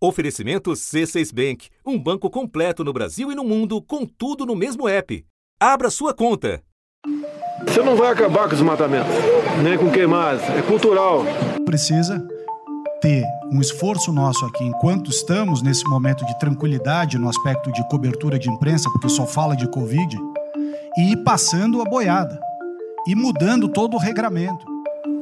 Oferecimento C6 Bank, um banco completo no Brasil e no mundo, com tudo no mesmo app. Abra sua conta. Você não vai acabar com os matamentos, nem com queimadas, é cultural. Precisa ter um esforço nosso aqui, enquanto estamos nesse momento de tranquilidade no aspecto de cobertura de imprensa, porque só fala de Covid, e ir passando a boiada, e mudando todo o regramento.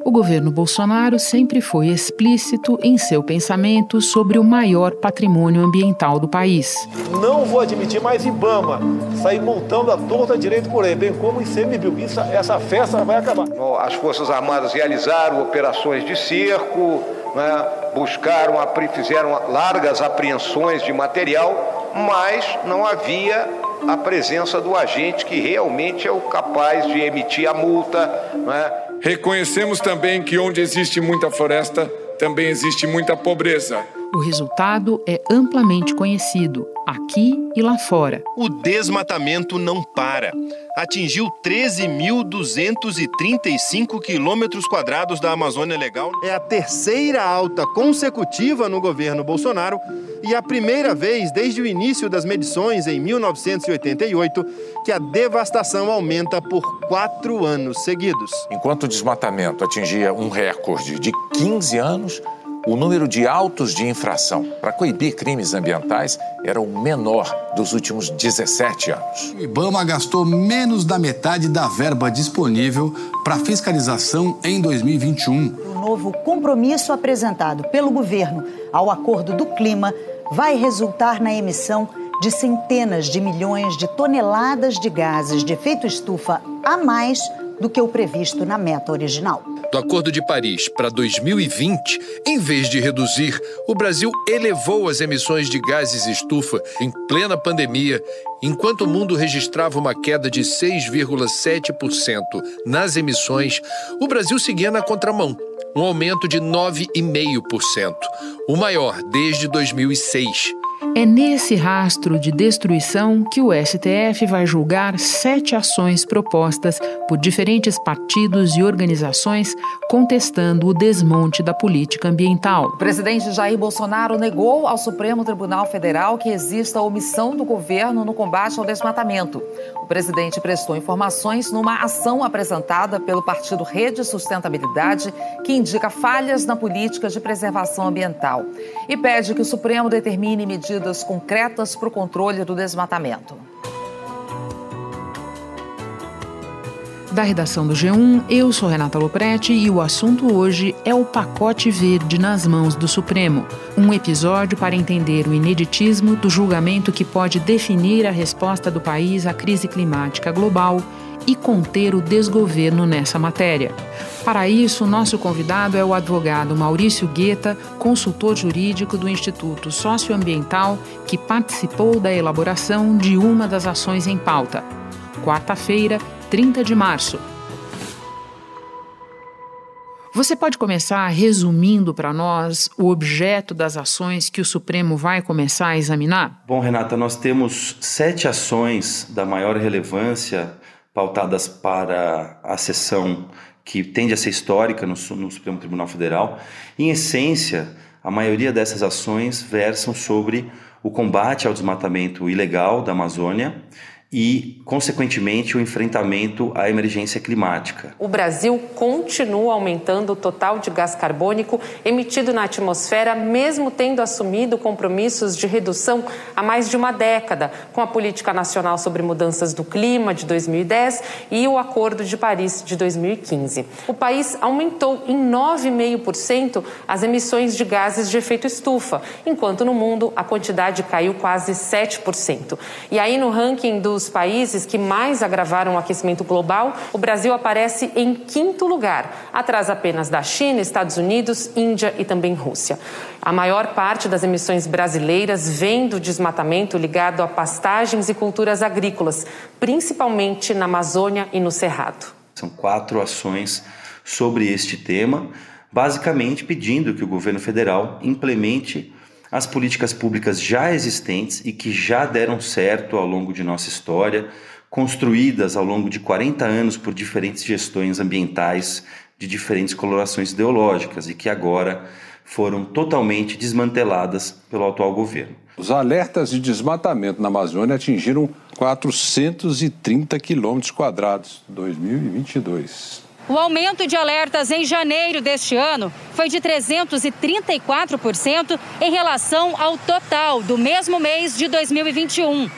O governo Bolsonaro sempre foi explícito em seu pensamento sobre o maior patrimônio ambiental do país. Não vou admitir mais Ibama sair montando a torta direito por aí, bem como ICMBio. Isso, essa festa vai acabar. As Forças Armadas realizaram operações de cerco, né, buscaram, fizeram largas apreensões de material, mas não havia a presença do agente que realmente é o capaz de emitir a multa. Né? Reconhecemos também que onde existe muita floresta, também existe muita pobreza. O resultado é amplamente conhecido, aqui e lá fora. O desmatamento não para. Atingiu 13.235 quilômetros quadrados da Amazônia Legal. É a terceira alta consecutiva no governo Bolsonaro e a primeira vez desde o início das medições em 1988 que a devastação aumenta por quatro anos seguidos. Enquanto o desmatamento atingia um recorde de 15 anos, o número de autos de infração para coibir crimes ambientais era o menor dos últimos 17 anos. O Ibama gastou menos da metade da verba disponível para fiscalização em 2021. O novo compromisso apresentado pelo governo ao Acordo do Clima vai resultar na emissão de centenas de milhões de toneladas de gases de efeito estufa a mais do que o previsto na meta original. Do Acordo de Paris para 2020, em vez de reduzir, o Brasil elevou as emissões de gases estufa em plena pandemia, enquanto o mundo registrava uma queda de 6,7% nas emissões, o Brasil seguia na contramão, um aumento de 9,5%, o maior desde 2006. É nesse rastro de destruição que o STF vai julgar sete ações propostas por diferentes partidos e organizações contestando o desmonte da política ambiental. O presidente Jair Bolsonaro negou ao Supremo Tribunal Federal que exista omissão do governo no combate ao desmatamento. O presidente prestou informações numa ação apresentada pelo partido Rede Sustentabilidade, que indica falhas na política de preservação ambiental e pede que o Supremo determine medidas medidas concretas para o controle do desmatamento. Da redação do G1, eu sou Renata Loprete e o assunto hoje é o pacote verde nas mãos do Supremo. Um episódio para entender o ineditismo do julgamento que pode definir a resposta do país à crise climática global e conter o desgoverno nessa matéria. Para isso, nosso convidado é o advogado Maurício Guetta, consultor jurídico do Instituto Socioambiental, que participou da elaboração de uma das ações em pauta. Quarta-feira, 30 de março. Você pode começar resumindo para nós o objeto das ações que o Supremo vai começar a examinar? Bom, Renata, nós temos sete ações da maior relevância pautadas para a sessão que tende a ser histórica no, no Supremo Tribunal Federal. Em essência, a maioria dessas ações versam sobre o combate ao desmatamento ilegal da Amazônia e, consequentemente, o enfrentamento à emergência climática. O Brasil continua aumentando o total de gás carbônico emitido na atmosfera, mesmo tendo assumido compromissos de redução há mais de uma década, com a Política Nacional sobre Mudanças do Clima de 2010 e o Acordo de Paris de 2015. O país aumentou em 9,5% as emissões de gases de efeito estufa, enquanto no mundo a quantidade caiu quase 7%. E aí, no ranking do dos países que mais agravaram o aquecimento global, o Brasil aparece em quinto lugar, atrás apenas da China, Estados Unidos, Índia e também Rússia. A maior parte das emissões brasileiras vem do desmatamento ligado a pastagens e culturas agrícolas, principalmente na Amazônia e no Cerrado. São quatro ações sobre este tema, basicamente pedindo que o governo federal implemente as políticas públicas já existentes e que já deram certo ao longo de nossa história, construídas ao longo de 40 anos por diferentes gestões ambientais de diferentes colorações ideológicas e que agora foram totalmente desmanteladas pelo atual governo. Os alertas de desmatamento na Amazônia atingiram 430 quilômetros quadrados em 2022. O aumento de alertas em janeiro deste ano foi de 334% em relação ao total do mesmo mês de 2021.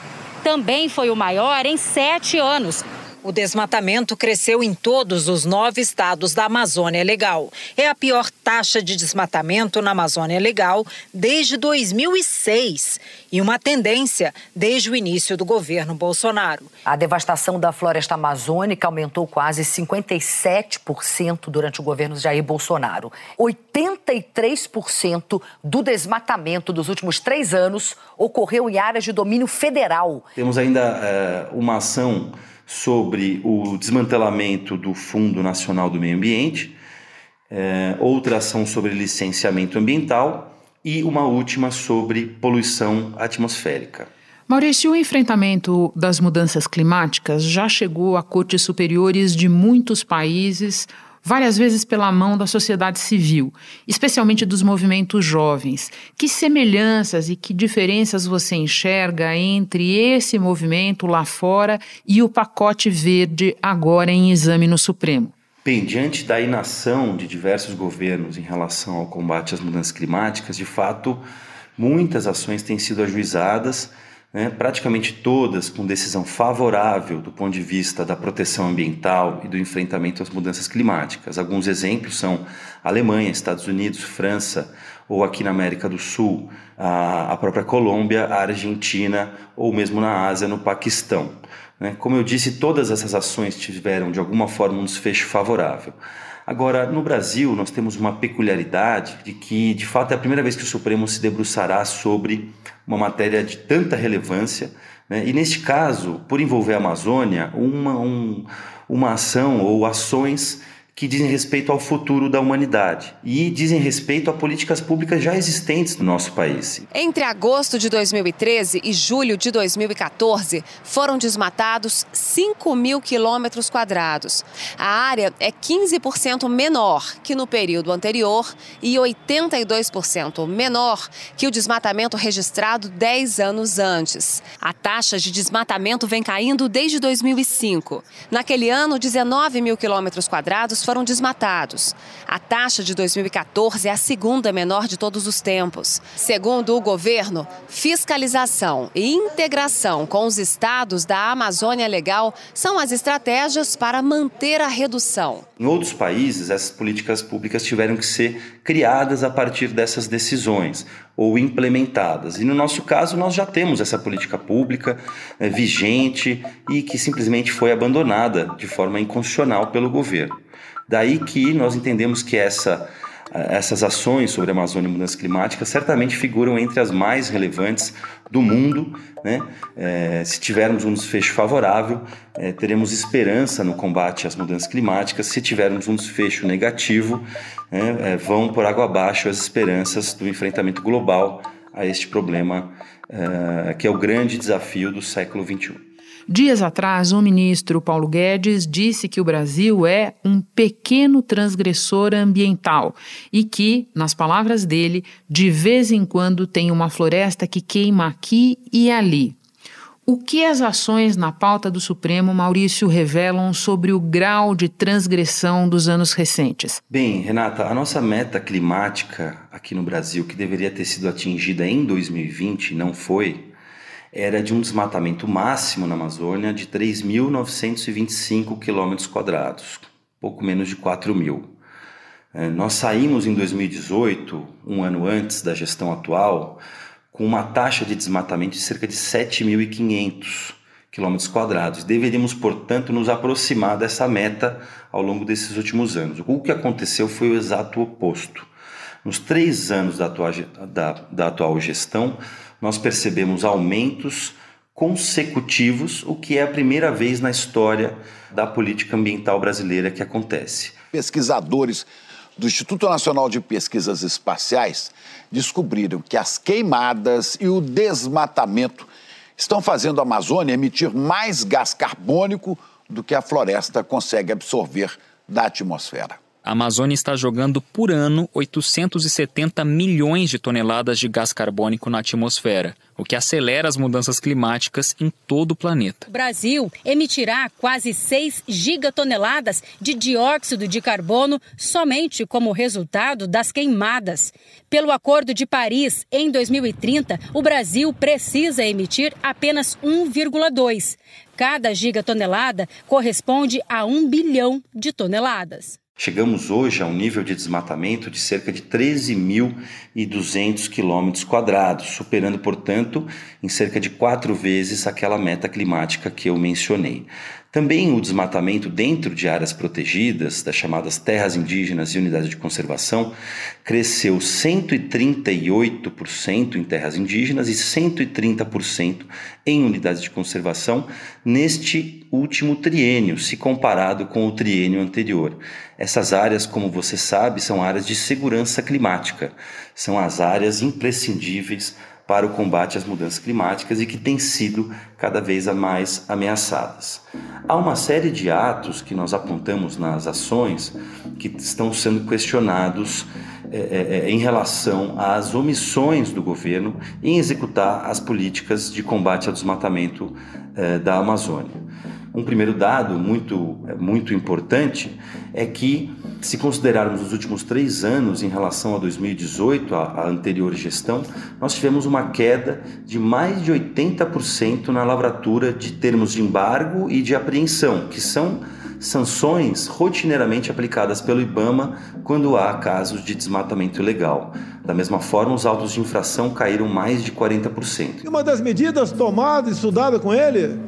Também foi o maior em sete anos, o desmatamento cresceu em todos os nove estados da Amazônia Legal. É a pior taxa de desmatamento na Amazônia Legal desde 2006 e uma tendência desde o início do governo Bolsonaro. A devastação da floresta amazônica aumentou quase 57% durante o governo de Jair Bolsonaro. 83% do desmatamento dos últimos três anos ocorreu em áreas de domínio federal. Temos ainda é, uma ação sobre o desmantelamento do Fundo Nacional do Meio Ambiente, é, outra ação sobre licenciamento ambiental e uma última sobre poluição atmosférica. Maurício, o enfrentamento das mudanças climáticas já chegou a cortes superiores de muitos países várias vezes pela mão da sociedade civil, especialmente dos movimentos jovens. Que semelhanças e que diferenças você enxerga entre esse movimento lá fora e o pacote verde agora em exame no Supremo? Bem, diante da inação de diversos governos em relação ao combate às mudanças climáticas, de fato, muitas ações têm sido ajuizadas né, praticamente todas com decisão favorável do ponto de vista da proteção ambiental e do enfrentamento às mudanças climáticas. Alguns exemplos são Alemanha, Estados Unidos, França, ou aqui na América do Sul, a, a própria Colômbia, a Argentina, ou mesmo na Ásia, no Paquistão. Né? Como eu disse, todas essas ações tiveram de alguma forma um desfecho favorável. Agora, no Brasil, nós temos uma peculiaridade de que, de fato, é a primeira vez que o Supremo se debruçará sobre uma matéria de tanta relevância. Né? E, neste caso, por envolver a Amazônia, uma, um, uma ação ou ações que dizem respeito ao futuro da humanidade e dizem respeito a políticas públicas já existentes no nosso país. Entre agosto de 2013 e julho de 2014, foram desmatados 5 mil quilômetros quadrados. A área é 15% menor que no período anterior e 82% menor que o desmatamento registrado 10 anos antes. A taxa de desmatamento vem caindo desde 2005. Naquele ano, 19 mil quilômetros quadrados foram desmatados. A taxa de 2014 é a segunda menor de todos os tempos. Segundo o governo, fiscalização e integração com os estados da Amazônia Legal são as estratégias para manter a redução. Em outros países, essas políticas públicas tiveram que ser criadas a partir dessas decisões ou implementadas. E no nosso caso, nós já temos essa política pública é, vigente e que simplesmente foi abandonada de forma inconstitucional pelo governo. Daí que nós entendemos que essa, essas ações sobre a Amazônia e mudanças climáticas certamente figuram entre as mais relevantes do mundo. Né? É, se tivermos um desfecho favorável, é, teremos esperança no combate às mudanças climáticas. Se tivermos um desfecho negativo, é, vão por água abaixo as esperanças do enfrentamento global a este problema, que é o grande desafio do século XXI. Dias atrás, o ministro Paulo Guedes disse que o Brasil é um pequeno transgressor ambiental e que, nas palavras dele, de vez em quando tem uma floresta que queima aqui e ali. O que as ações na pauta do Supremo, Maurício, revelam sobre o grau de transgressão dos anos recentes? Bem, Renata, a nossa meta climática aqui no Brasil, que deveria ter sido atingida em 2020, não foi, era de um desmatamento máximo na Amazônia de 3.925 quilômetros quadrados, pouco menos de 4 mil. É, nós saímos em 2018, um ano antes da gestão atual, com uma taxa de desmatamento de cerca de 7.500 quilômetros quadrados. Deveríamos, portanto, nos aproximar dessa meta ao longo desses últimos anos. O que aconteceu foi o exato oposto. Nos três anos da atual, da, da atual gestão, nós percebemos aumentos consecutivos, o que é a primeira vez na história da política ambiental brasileira que acontece. Pesquisadores do Instituto Nacional de Pesquisas Espaciais descobriram que as queimadas e o desmatamento estão fazendo a Amazônia emitir mais gás carbônico do que a floresta consegue absorver da atmosfera. A Amazônia está jogando por ano 870 milhões de toneladas de gás carbônico na atmosfera, o que acelera as mudanças climáticas em todo o planeta. O Brasil emitirá quase 6 gigatoneladas de dióxido de carbono somente como resultado das queimadas. Pelo Acordo de Paris, em 2030, o Brasil precisa emitir apenas 1,2. Cada gigatonelada corresponde a 1 bilhão de toneladas. Chegamos hoje a um nível de desmatamento de cerca de 13.200 quilômetros quadrados, superando, portanto, em cerca de quatro vezes aquela meta climática que eu mencionei. Também o desmatamento dentro de áreas protegidas, das chamadas terras indígenas e unidades de conservação, cresceu 138% em terras indígenas e 130% em unidades de conservação neste último triênio, se comparado com o triênio anterior. Essas áreas, como você sabe, são áreas de segurança climática, são as áreas imprescindíveis para o combate às mudanças climáticas e que têm sido cada vez mais ameaçadas. Há uma série de atos que nós apontamos nas ações que estão sendo questionados é, é, em relação às omissões do governo em executar as políticas de combate ao desmatamento é, da Amazônia. Um primeiro dado muito, muito importante é que, se considerarmos os últimos três anos em relação a 2018, a, a anterior gestão, nós tivemos uma queda de mais de 80% na lavratura de termos de embargo e de apreensão, que são sanções rotineiramente aplicadas pelo IBAMA quando há casos de desmatamento ilegal. Da mesma forma, os autos de infração caíram mais de 40%. E uma das medidas tomadas e estudadas com ele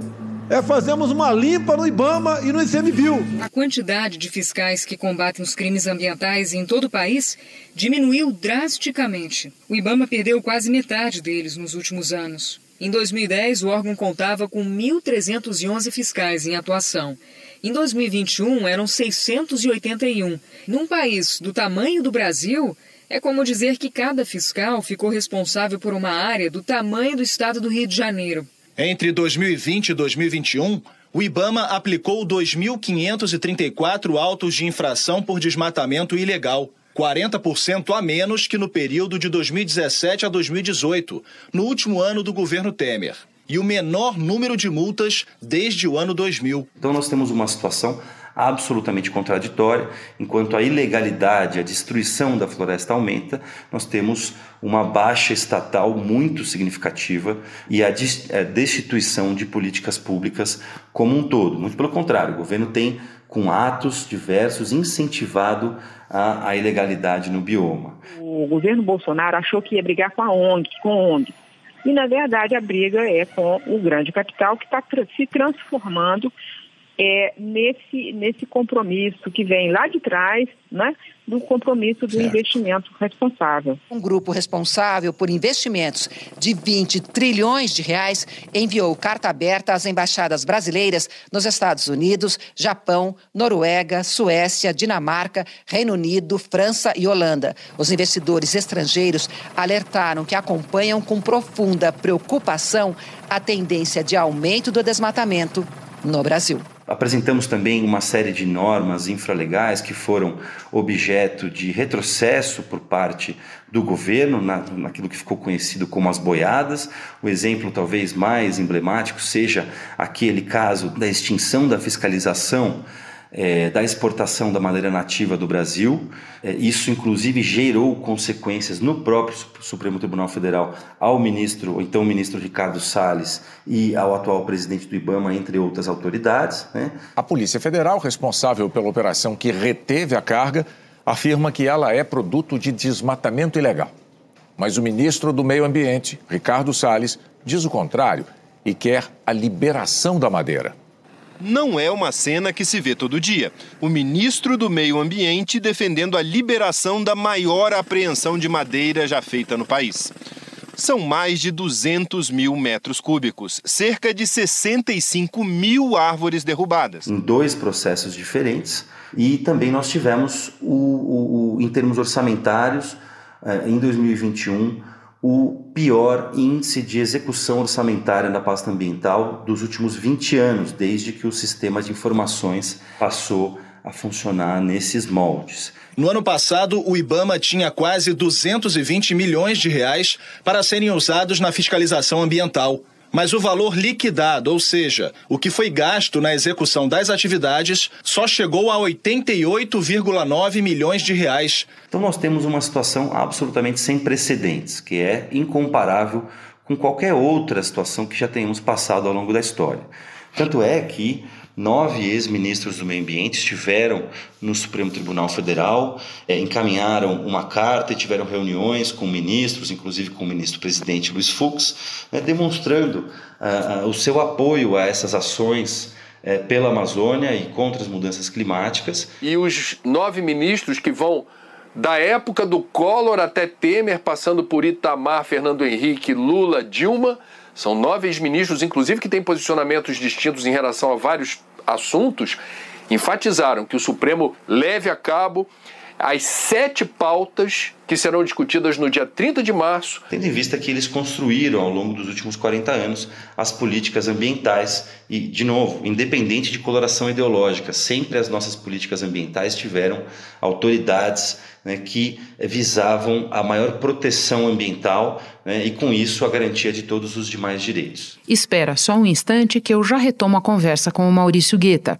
é fazermos uma limpa no IBAMA e no ICMBio. A quantidade de fiscais que combatem os crimes ambientais em todo o país diminuiu drasticamente. O IBAMA perdeu quase metade deles nos últimos anos. Em 2010, o órgão contava com 1.311 fiscais em atuação. Em 2021, eram 681. Num país do tamanho do Brasil, é como dizer que cada fiscal ficou responsável por uma área do tamanho do estado do Rio de Janeiro. Entre 2020 e 2021, o IBAMA aplicou 2.534 autos de infração por desmatamento ilegal, 40% a menos que no período de 2017 a 2018, no último ano do governo Temer, e o menor número de multas desde o ano 2000. Então, nós temos uma situação absolutamente contraditória. Enquanto a ilegalidade, a destruição da floresta aumenta, nós temos uma baixa estatal muito significativa e a destituição de políticas públicas como um todo. Muito pelo contrário, o governo tem, com atos diversos, incentivado a, a ilegalidade no bioma. O governo Bolsonaro achou que ia brigar com a ONG, com a ONG. E, na verdade, a briga é com o grande capital que está se transformando é, nesse, nesse compromisso que vem lá de trás, né, do compromisso do certo. investimento responsável. Um grupo responsável por investimentos de 20 trilhões de reais enviou carta aberta às embaixadas brasileiras nos Estados Unidos, Japão, Noruega, Suécia, Dinamarca, Reino Unido, França e Holanda. Os investidores estrangeiros alertaram que acompanham com profunda preocupação a tendência de aumento do desmatamento no Brasil. Apresentamos também uma série de normas infralegais que foram objeto de retrocesso por parte do governo na, naquilo que ficou conhecido como as boiadas. O exemplo talvez mais emblemático seja aquele caso da extinção da fiscalização é, da exportação da madeira nativa do Brasil. É, isso, inclusive, gerou consequências no próprio Supremo Tribunal Federal ao ministro, então ministro Ricardo Salles e ao atual presidente do IBAMA, entre outras autoridades. Né? A Polícia Federal, responsável pela operação que reteve a carga, afirma que ela é produto de desmatamento ilegal. Mas o ministro do Meio Ambiente, Ricardo Salles, diz o contrário e quer a liberação da madeira não é uma cena que se vê todo dia. O ministro do Meio Ambiente defendendo a liberação da maior apreensão de madeira já feita no país. São mais de 200 mil metros cúbicos, cerca de 65 mil árvores derrubadas. Em dois processos diferentes, e também nós tivemos, o, o, o em termos orçamentários, eh, em 2021, o pior índice de execução orçamentária da pasta ambiental dos últimos 20 anos, desde que o sistema de informações passou a funcionar nesses moldes. No ano passado, o IBAMA tinha quase 220 milhões de reais para serem usados na fiscalização ambiental. Mas o valor liquidado, ou seja, o que foi gasto na execução das atividades, só chegou a 88,9 milhões de reais. Então nós temos uma situação absolutamente sem precedentes, que é incomparável com qualquer outra situação que já tenhamos passado ao longo da história. Tanto é que nove ex-ministros do meio ambiente estiveram no Supremo Tribunal Federal, é, encaminharam uma carta e tiveram reuniões com ministros, inclusive com o ministro-presidente Luiz Fux, né, demonstrando uh, uh, o seu apoio a essas ações uh, pela Amazônia e contra as mudanças climáticas. E os nove ministros que vão da época do Collor até Temer, passando por Itamar, Fernando Henrique, Lula, Dilma, são nove ex-ministros, inclusive, que têm posicionamentos distintos em relação a vários assuntos, enfatizaram que o Supremo leve a cabo as sete pautas que serão discutidas no dia 30 de março. Tendo em vista que eles construíram ao longo dos últimos 40 anos as políticas ambientais e, de novo, independente de coloração ideológica, sempre as nossas políticas ambientais tiveram autoridades né, que visavam a maior proteção ambiental né, e, com isso, a garantia de todos os demais direitos. Espera só um instante que eu já retomo a conversa com o Maurício Guetta.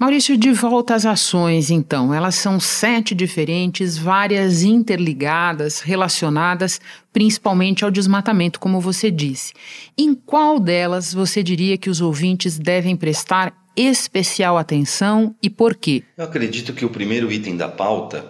Maurício, de volta às ações, então. Elas são sete diferentes, várias interligadas, relacionadas principalmente ao desmatamento, como você disse. Em qual delas você diria que os ouvintes devem prestar especial atenção e por quê? Eu acredito que o primeiro item da pauta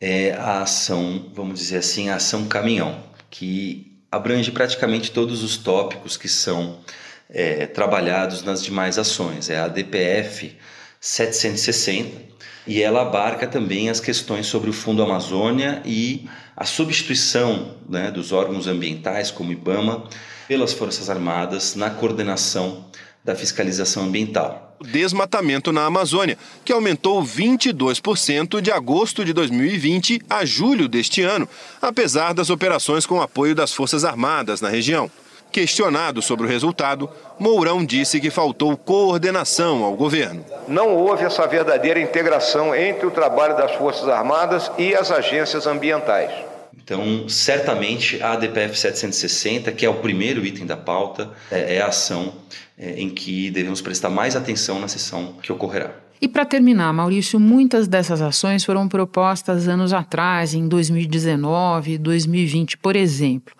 é a ação, vamos dizer assim, a ação caminhão, que abrange praticamente todos os tópicos que são é, trabalhados nas demais ações. É a DPF 760 e ela abarca também as questões sobre o Fundo Amazônia e a substituição né, dos órgãos ambientais, como o IBAMA, pelas Forças Armadas na coordenação da fiscalização ambiental. Desmatamento na Amazônia, que aumentou 22% de agosto de 2020 a julho deste ano, apesar das operações com apoio das Forças Armadas na região. Questionado sobre o resultado, Mourão disse que faltou coordenação ao governo. Não houve essa verdadeira integração entre o trabalho das Forças Armadas e as agências ambientais. Então, certamente a ADPF 760, que é o primeiro item da pauta, é, é a ação é, em que devemos prestar mais atenção na sessão que ocorrerá. E para terminar, Maurício, muitas dessas ações foram propostas anos atrás, em 2019, 2020, por exemplo.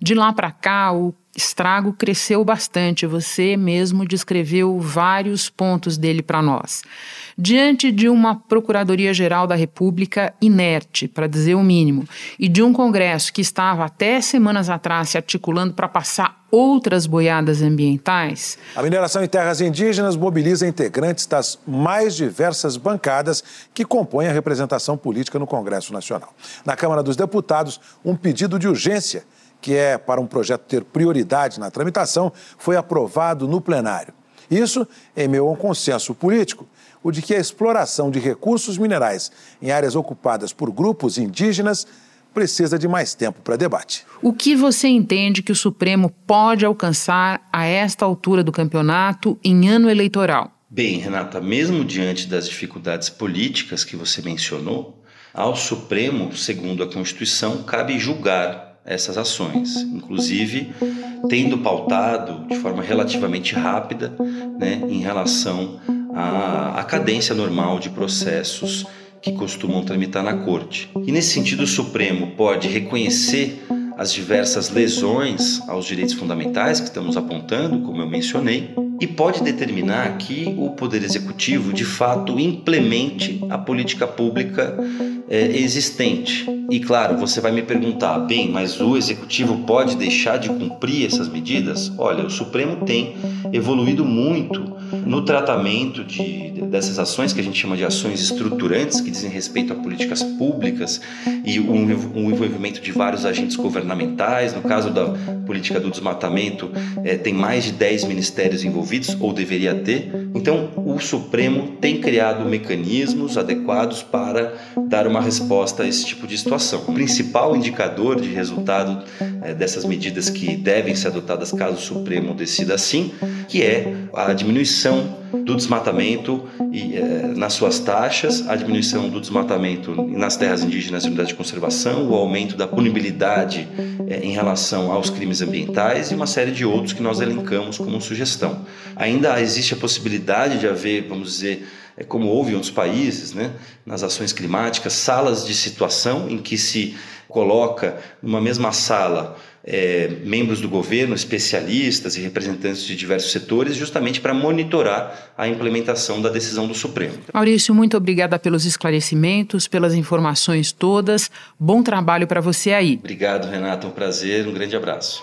De lá para cá, o estrago cresceu bastante. Você mesmo descreveu vários pontos dele para nós. Diante de uma Procuradoria-Geral da República inerte, para dizer o mínimo, e de um Congresso que estava até semanas atrás se articulando para passar outras boiadas ambientais. A mineração em terras indígenas mobiliza integrantes das mais diversas bancadas que compõem a representação política no Congresso Nacional. Na Câmara dos Deputados, um pedido de urgência que é para um projeto ter prioridade na tramitação, foi aprovado no plenário. Isso em meio a um consenso político, o de que a exploração de recursos minerais em áreas ocupadas por grupos indígenas precisa de mais tempo para debate. O que você entende que o Supremo pode alcançar a esta altura do campeonato em ano eleitoral? Bem, Renata, mesmo diante das dificuldades políticas que você mencionou, ao Supremo, segundo a Constituição, cabe julgar essas ações, inclusive tendo pautado de forma relativamente rápida né, em relação à, à cadência normal de processos que costumam tramitar na corte. E nesse sentido, o Supremo pode reconhecer as diversas lesões aos direitos fundamentais que estamos apontando, como eu mencionei, e pode determinar que o Poder Executivo de fato implemente a política pública é, existente. E claro, você vai me perguntar, bem, mas o Executivo pode deixar de cumprir essas medidas? Olha, o Supremo tem evoluído muito no tratamento de, dessas ações que a gente chama de ações estruturantes, que dizem respeito a políticas públicas e o, o envolvimento de vários agentes governamentais. No caso da política do desmatamento, é, tem mais de 10 ministérios envolvidos, ou deveria ter. Então, o Supremo tem criado mecanismos adequados para dar uma resposta a esse tipo de situação. O principal indicador de resultado é, dessas medidas que devem ser adotadas caso o Supremo decida assim, que é a diminuição do desmatamento e, é, nas suas taxas, a diminuição do desmatamento nas terras indígenas e unidades de conservação, o aumento da punibilidade é, em relação aos crimes ambientais e uma série de outros que nós elencamos como sugestão. Ainda existe a possibilidade de haver, vamos dizer, é como houve em outros países, né, nas ações climáticas, salas de situação em que se coloca numa mesma sala é, membros do governo, especialistas e representantes de diversos setores, justamente para monitorar a implementação da decisão do Supremo. Maurício, muito obrigada pelos esclarecimentos, pelas informações todas. Bom trabalho para você aí. Obrigado, Renato. Um prazer. Um grande abraço.